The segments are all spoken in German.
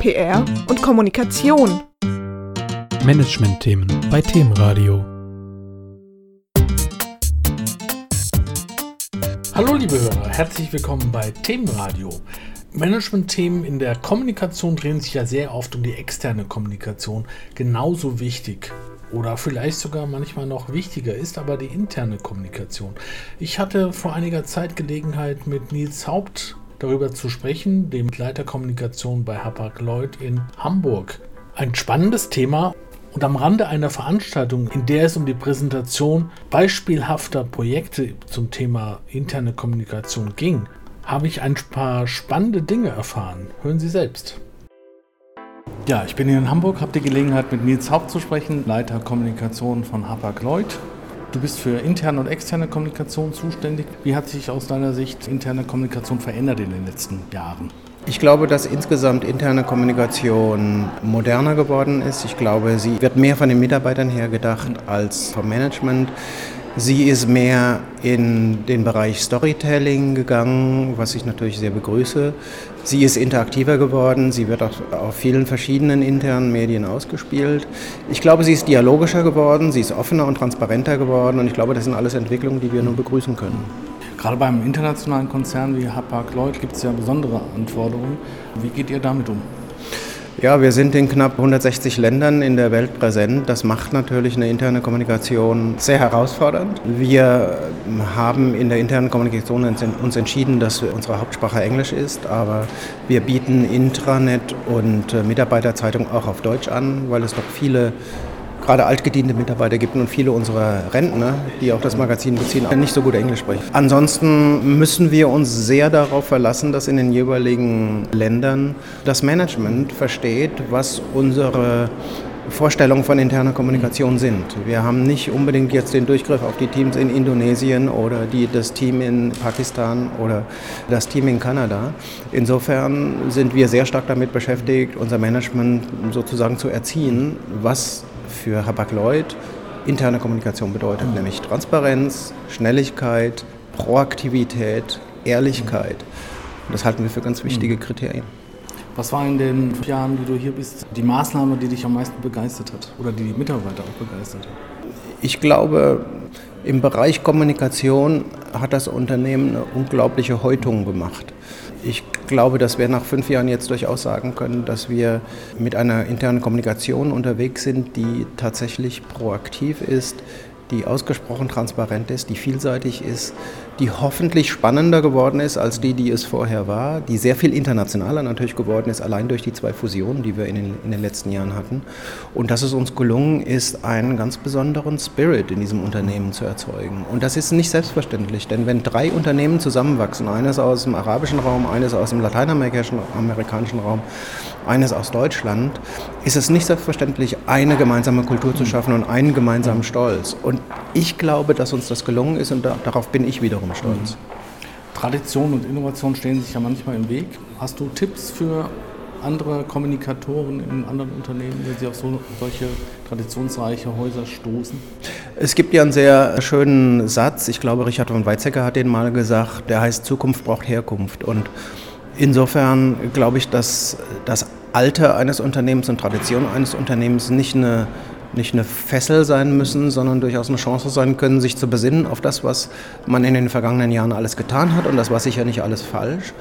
PR und Kommunikation. Managementthemen bei Themenradio. Hallo liebe Hörer, herzlich willkommen bei Themenradio. Management-Themen in der Kommunikation drehen sich ja sehr oft um die externe Kommunikation. Genauso wichtig oder vielleicht sogar manchmal noch wichtiger ist aber die interne Kommunikation. Ich hatte vor einiger Zeit Gelegenheit mit Nils Haupt darüber zu sprechen, dem Leiter Kommunikation bei Hapag-Lloyd in Hamburg. Ein spannendes Thema und am Rande einer Veranstaltung, in der es um die Präsentation beispielhafter Projekte zum Thema interne Kommunikation ging, habe ich ein paar spannende Dinge erfahren. Hören Sie selbst. Ja, ich bin hier in Hamburg, habe die Gelegenheit mit Nils Haupt zu sprechen, Leiter Kommunikation von Hapag-Lloyd. Du bist für interne und externe Kommunikation zuständig. Wie hat sich aus deiner Sicht interne Kommunikation verändert in den letzten Jahren? Ich glaube, dass insgesamt interne Kommunikation moderner geworden ist. Ich glaube, sie wird mehr von den Mitarbeitern her gedacht als vom Management. Sie ist mehr in den Bereich Storytelling gegangen, was ich natürlich sehr begrüße. Sie ist interaktiver geworden, sie wird auch auf vielen verschiedenen internen Medien ausgespielt. Ich glaube, sie ist dialogischer geworden, sie ist offener und transparenter geworden und ich glaube, das sind alles Entwicklungen, die wir nur begrüßen können. Gerade beim internationalen Konzern wie Hapag-Lloyd gibt es ja besondere Anforderungen. Wie geht ihr damit um? Ja, wir sind in knapp 160 Ländern in der Welt präsent. Das macht natürlich eine interne Kommunikation sehr herausfordernd. Wir haben in der internen Kommunikation uns entschieden, dass unsere Hauptsprache Englisch ist, aber wir bieten Intranet und äh, Mitarbeiterzeitung auch auf Deutsch an, weil es doch viele gerade altgediente Mitarbeiter gibt und viele unserer Rentner, die auch das Magazin beziehen, nicht so gut Englisch sprechen. Ansonsten müssen wir uns sehr darauf verlassen, dass in den jeweiligen Ländern das Management versteht, was unsere Vorstellungen von interner Kommunikation sind. Wir haben nicht unbedingt jetzt den Durchgriff auf die Teams in Indonesien oder die, das Team in Pakistan oder das Team in Kanada. Insofern sind wir sehr stark damit beschäftigt, unser Management sozusagen zu erziehen, was für Hapag-Lloyd interne Kommunikation bedeutet, mhm. nämlich Transparenz, Schnelligkeit, Proaktivität, Ehrlichkeit. Und das halten wir für ganz wichtige mhm. Kriterien. Was war in den Jahren, die du hier bist, die Maßnahme, die dich am meisten begeistert hat oder die die Mitarbeiter auch begeistert hat? Ich glaube, im Bereich Kommunikation hat das Unternehmen eine unglaubliche Häutung gemacht. Ich glaube, dass wir nach fünf Jahren jetzt durchaus sagen können, dass wir mit einer internen Kommunikation unterwegs sind, die tatsächlich proaktiv ist, die ausgesprochen transparent ist, die vielseitig ist, die hoffentlich spannender geworden ist als die, die es vorher war, die sehr viel internationaler natürlich geworden ist, allein durch die zwei Fusionen, die wir in den, in den letzten Jahren hatten. Und dass es uns gelungen ist, einen ganz besonderen Spirit in diesem Unternehmen zu erzeugen. Und das ist nicht selbstverständlich, denn wenn drei Unternehmen zusammenwachsen, eines aus dem arabischen Raum, eines aus dem lateinamerikanischen Raum, eines aus Deutschland, ist es nicht selbstverständlich, eine gemeinsame Kultur zu schaffen und einen gemeinsamen Stolz. Und ich glaube, dass uns das gelungen ist und da, darauf bin ich wiederum stolz. Tradition und Innovation stehen sich ja manchmal im Weg. Hast du Tipps für andere Kommunikatoren in anderen Unternehmen, wenn sie auf so, solche traditionsreiche Häuser stoßen? Es gibt ja einen sehr schönen Satz, ich glaube, Richard von Weizsäcker hat den mal gesagt, der heißt Zukunft braucht Herkunft. Und insofern glaube ich, dass das Alter eines Unternehmens und Tradition eines Unternehmens nicht eine nicht eine Fessel sein müssen, sondern durchaus eine Chance sein können, sich zu besinnen auf das, was man in den vergangenen Jahren alles getan hat und das war sicher nicht alles falsch.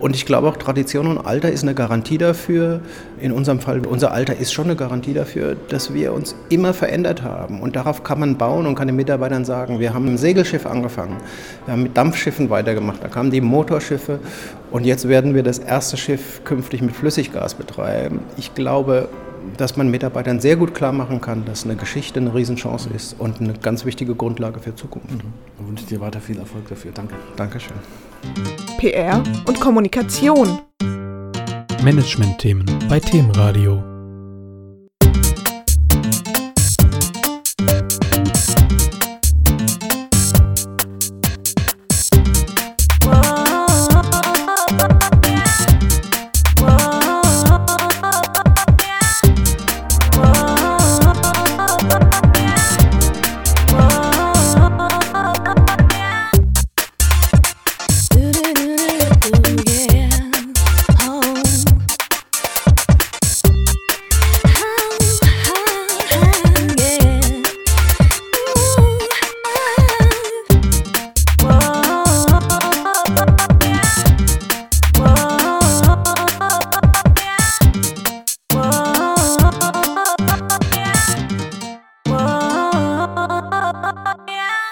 Und ich glaube auch, Tradition und Alter ist eine Garantie dafür, in unserem Fall, unser Alter ist schon eine Garantie dafür, dass wir uns immer verändert haben. Und darauf kann man bauen und kann den Mitarbeitern sagen, wir haben mit dem Segelschiff angefangen, wir haben mit Dampfschiffen weitergemacht, da kamen die Motorschiffe und jetzt werden wir das erste Schiff künftig mit Flüssiggas betreiben. Ich glaube, dass man Mitarbeitern sehr gut klar machen kann, dass eine Geschichte eine Riesenchance ist und eine ganz wichtige Grundlage für Zukunft. Mhm. Ich wünsche dir weiter viel Erfolg dafür. Danke. Dankeschön. PR und Kommunikation. Management-Themen bei Themenradio.